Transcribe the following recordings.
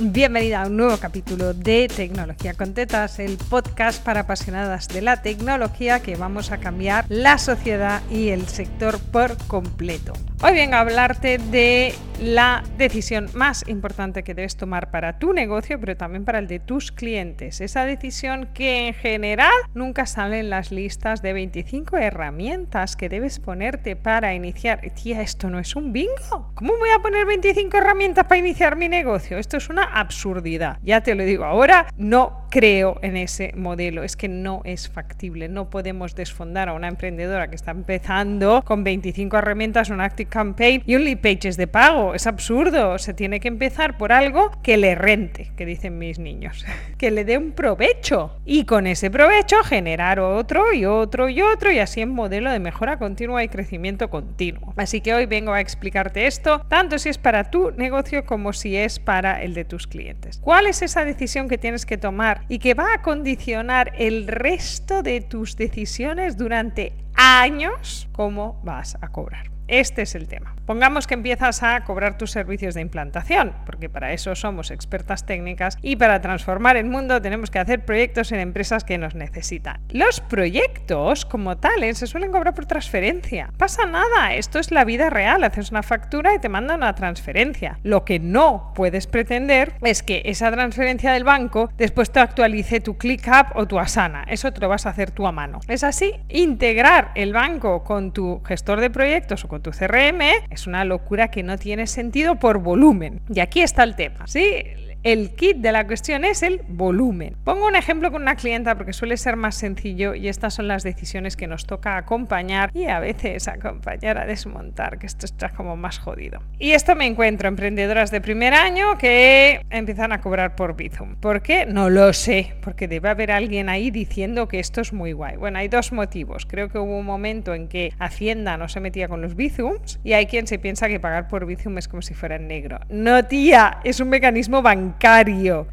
Bienvenida a un nuevo capítulo de Tecnología con Tetas, el podcast para apasionadas de la tecnología que vamos a cambiar la sociedad y el sector por completo. Hoy vengo a hablarte de la decisión más importante que debes tomar para tu negocio, pero también para el de tus clientes. Esa decisión que en general nunca sale en las listas de 25 herramientas que debes ponerte para iniciar. Tía, esto no es un bingo. ¿Cómo voy a poner 25 herramientas para iniciar mi negocio? Esto es una absurdidad. Ya te lo digo ahora, no creo en ese modelo. Es que no es factible. No podemos desfondar a una emprendedora que está empezando con 25 herramientas, un Active Campaign y un lead pages de pago es absurdo. Se tiene que empezar por algo que le rente, que dicen mis niños, que le dé un provecho y con ese provecho generar otro y otro y otro y así en modelo de mejora continua y crecimiento continuo. Así que hoy vengo a explicarte esto, tanto si es para tu negocio como si es para el de tus clientes. ¿Cuál es esa decisión que tienes que tomar y que va a condicionar el resto de tus decisiones durante años? ¿Cómo vas a cobrar? Este es el tema. Pongamos que empiezas a cobrar tus servicios de implantación, porque para eso somos expertas técnicas y para transformar el mundo tenemos que hacer proyectos en empresas que nos necesitan. Los proyectos como tales se suelen cobrar por transferencia. Pasa nada, esto es la vida real, haces una factura y te mandan una transferencia. Lo que no puedes pretender es que esa transferencia del banco después te actualice tu ClickUp o tu Asana. Eso te lo vas a hacer tú a mano. Es así, integrar el banco con tu gestor de proyectos o tu CRM es una locura que no tiene sentido por volumen. Y aquí está el tema. ¿sí? El kit de la cuestión es el volumen. Pongo un ejemplo con una clienta porque suele ser más sencillo y estas son las decisiones que nos toca acompañar y a veces acompañar a desmontar, que esto está como más jodido. Y esto me encuentro emprendedoras de primer año que empiezan a cobrar por Bizum. ¿Por qué? No lo sé, porque debe haber alguien ahí diciendo que esto es muy guay. Bueno, hay dos motivos. Creo que hubo un momento en que Hacienda no se metía con los Bizums y hay quien se piensa que pagar por Bizum es como si fuera en negro. No, tía, es un mecanismo bancario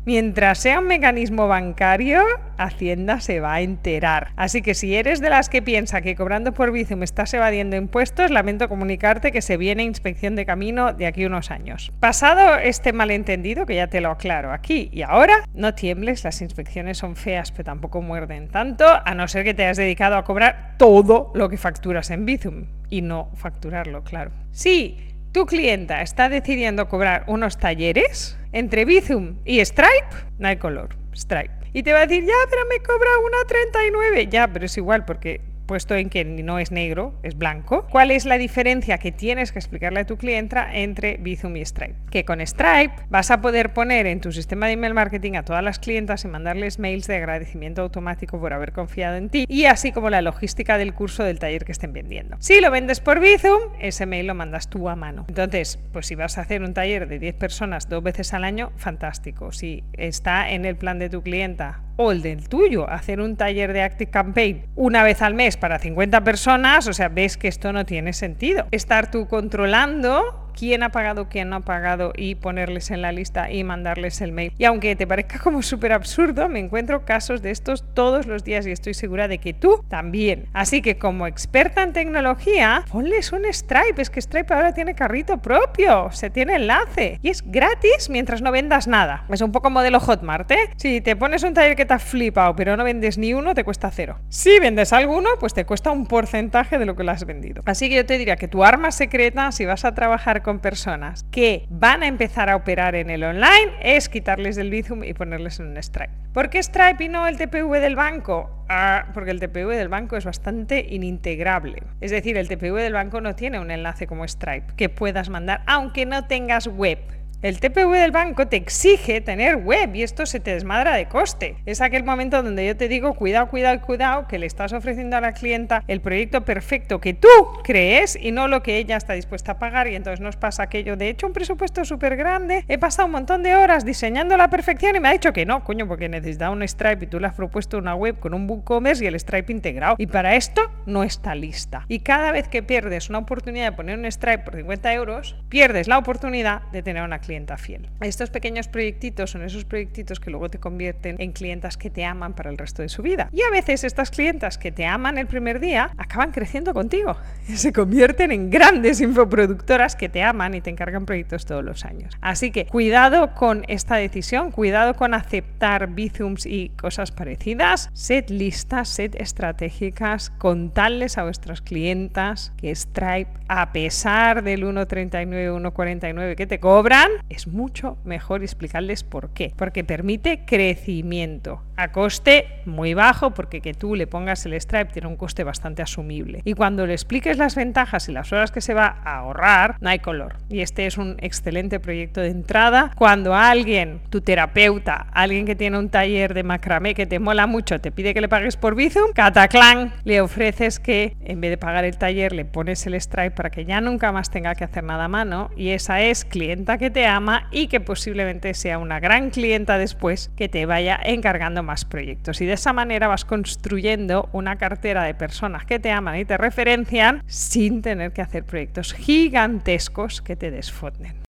Mientras sea un mecanismo bancario, Hacienda se va a enterar. Así que si eres de las que piensa que cobrando por Bizum estás evadiendo impuestos, lamento comunicarte que se viene inspección de camino de aquí unos años. Pasado este malentendido, que ya te lo aclaro aquí y ahora, no tiembles, las inspecciones son feas, pero tampoco muerden tanto, a no ser que te hayas dedicado a cobrar todo lo que facturas en Bizum y no facturarlo, claro. Sí, tu clienta está decidiendo cobrar unos talleres entre Bizum y Stripe, no hay color, Stripe. Y te va a decir, ya, pero me cobra una 39. Ya, pero es igual porque puesto en que no es negro, es blanco. ¿Cuál es la diferencia que tienes que explicarle a tu clienta entre Bizum y Stripe? Que con Stripe vas a poder poner en tu sistema de email marketing a todas las clientas y mandarles mails de agradecimiento automático por haber confiado en ti y así como la logística del curso del taller que estén vendiendo. Si lo vendes por Bizum, ese mail lo mandas tú a mano. Entonces, pues si vas a hacer un taller de 10 personas dos veces al año, fantástico. Si está en el plan de tu clienta o el del tuyo, hacer un taller de Active Campaign una vez al mes para 50 personas, o sea, ves que esto no tiene sentido. Estar tú controlando quién ha pagado, quién no ha pagado y ponerles en la lista y mandarles el mail. Y aunque te parezca como súper absurdo, me encuentro casos de estos todos los días y estoy segura de que tú también. Así que como experta en tecnología, ponles un Stripe. Es que Stripe ahora tiene carrito propio, se tiene enlace y es gratis mientras no vendas nada. Es un poco modelo Hotmart, ¿eh? Si te pones un taller que te ha flipado pero no vendes ni uno, te cuesta cero. Si vendes alguno, pues te cuesta un porcentaje de lo que lo has vendido. Así que yo te diría que tu arma secreta, si vas a trabajar con personas que van a empezar a operar en el online es quitarles el Bizum y ponerles en un Stripe. ¿Por qué Stripe y no el TPV del banco? Ah, porque el TPV del banco es bastante inintegrable. Es decir, el TPV del banco no tiene un enlace como Stripe que puedas mandar aunque no tengas web. El TPV del banco te exige tener web y esto se te desmadra de coste. Es aquel momento donde yo te digo, cuidado, cuidado, cuidado, que le estás ofreciendo a la clienta el proyecto perfecto que tú crees y no lo que ella está dispuesta a pagar y entonces nos pasa aquello de hecho un presupuesto súper grande, he pasado un montón de horas diseñando la perfección y me ha dicho que no, coño, porque necesita un Stripe y tú le has propuesto una web con un WooCommerce y el Stripe integrado y para esto no está lista. Y cada vez que pierdes una oportunidad de poner un Stripe por 50 euros, pierdes la oportunidad de tener una clienta fiel. Estos pequeños proyectitos son esos proyectitos que luego te convierten en clientas que te aman para el resto de su vida. Y a veces estas clientas que te aman el primer día acaban creciendo contigo. Y se convierten en grandes infoproductoras que te aman y te encargan proyectos todos los años. Así que cuidado con esta decisión, cuidado con aceptar bizums y cosas parecidas. Sed listas, sed estratégicas, contadles a vuestras clientas que Stripe, a pesar del 1.39, 1.49 que te cobran, es mucho mejor explicarles por qué. Porque permite crecimiento a coste muy bajo, porque que tú le pongas el Stripe tiene un coste bastante asumible. Y cuando le expliques las ventajas y las horas que se va a ahorrar, no hay color. Y este es un excelente proyecto de entrada. Cuando alguien, tu terapeuta, alguien que tiene un taller de macramé que te mola mucho, te pide que le pagues por Bizum, cataclán, le ofreces que en vez de pagar el taller le pones el Stripe para que ya nunca más tenga que hacer nada a mano. Y esa es clienta que te ama y que posiblemente sea una gran clienta después que te vaya encargando proyectos. Y de esa manera vas construyendo una cartera de personas que te aman y te referencian sin tener que hacer proyectos gigantescos que te desfonden.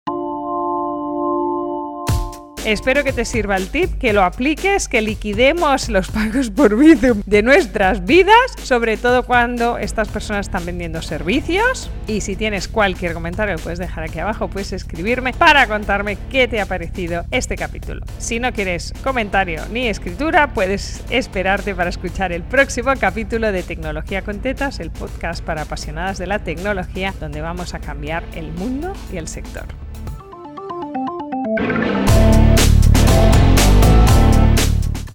Espero que te sirva el tip, que lo apliques, que liquidemos los pagos por Bizum de nuestras vidas, sobre todo cuando estas personas están vendiendo servicios. Y si tienes cualquier comentario, puedes dejar aquí abajo, puedes escribirme para contarme qué te ha parecido este capítulo. Si no quieres comentario ni escritura, puedes esperarte para escuchar el próximo capítulo de Tecnología con Tetas, el podcast para apasionadas de la tecnología, donde vamos a cambiar el mundo y el sector.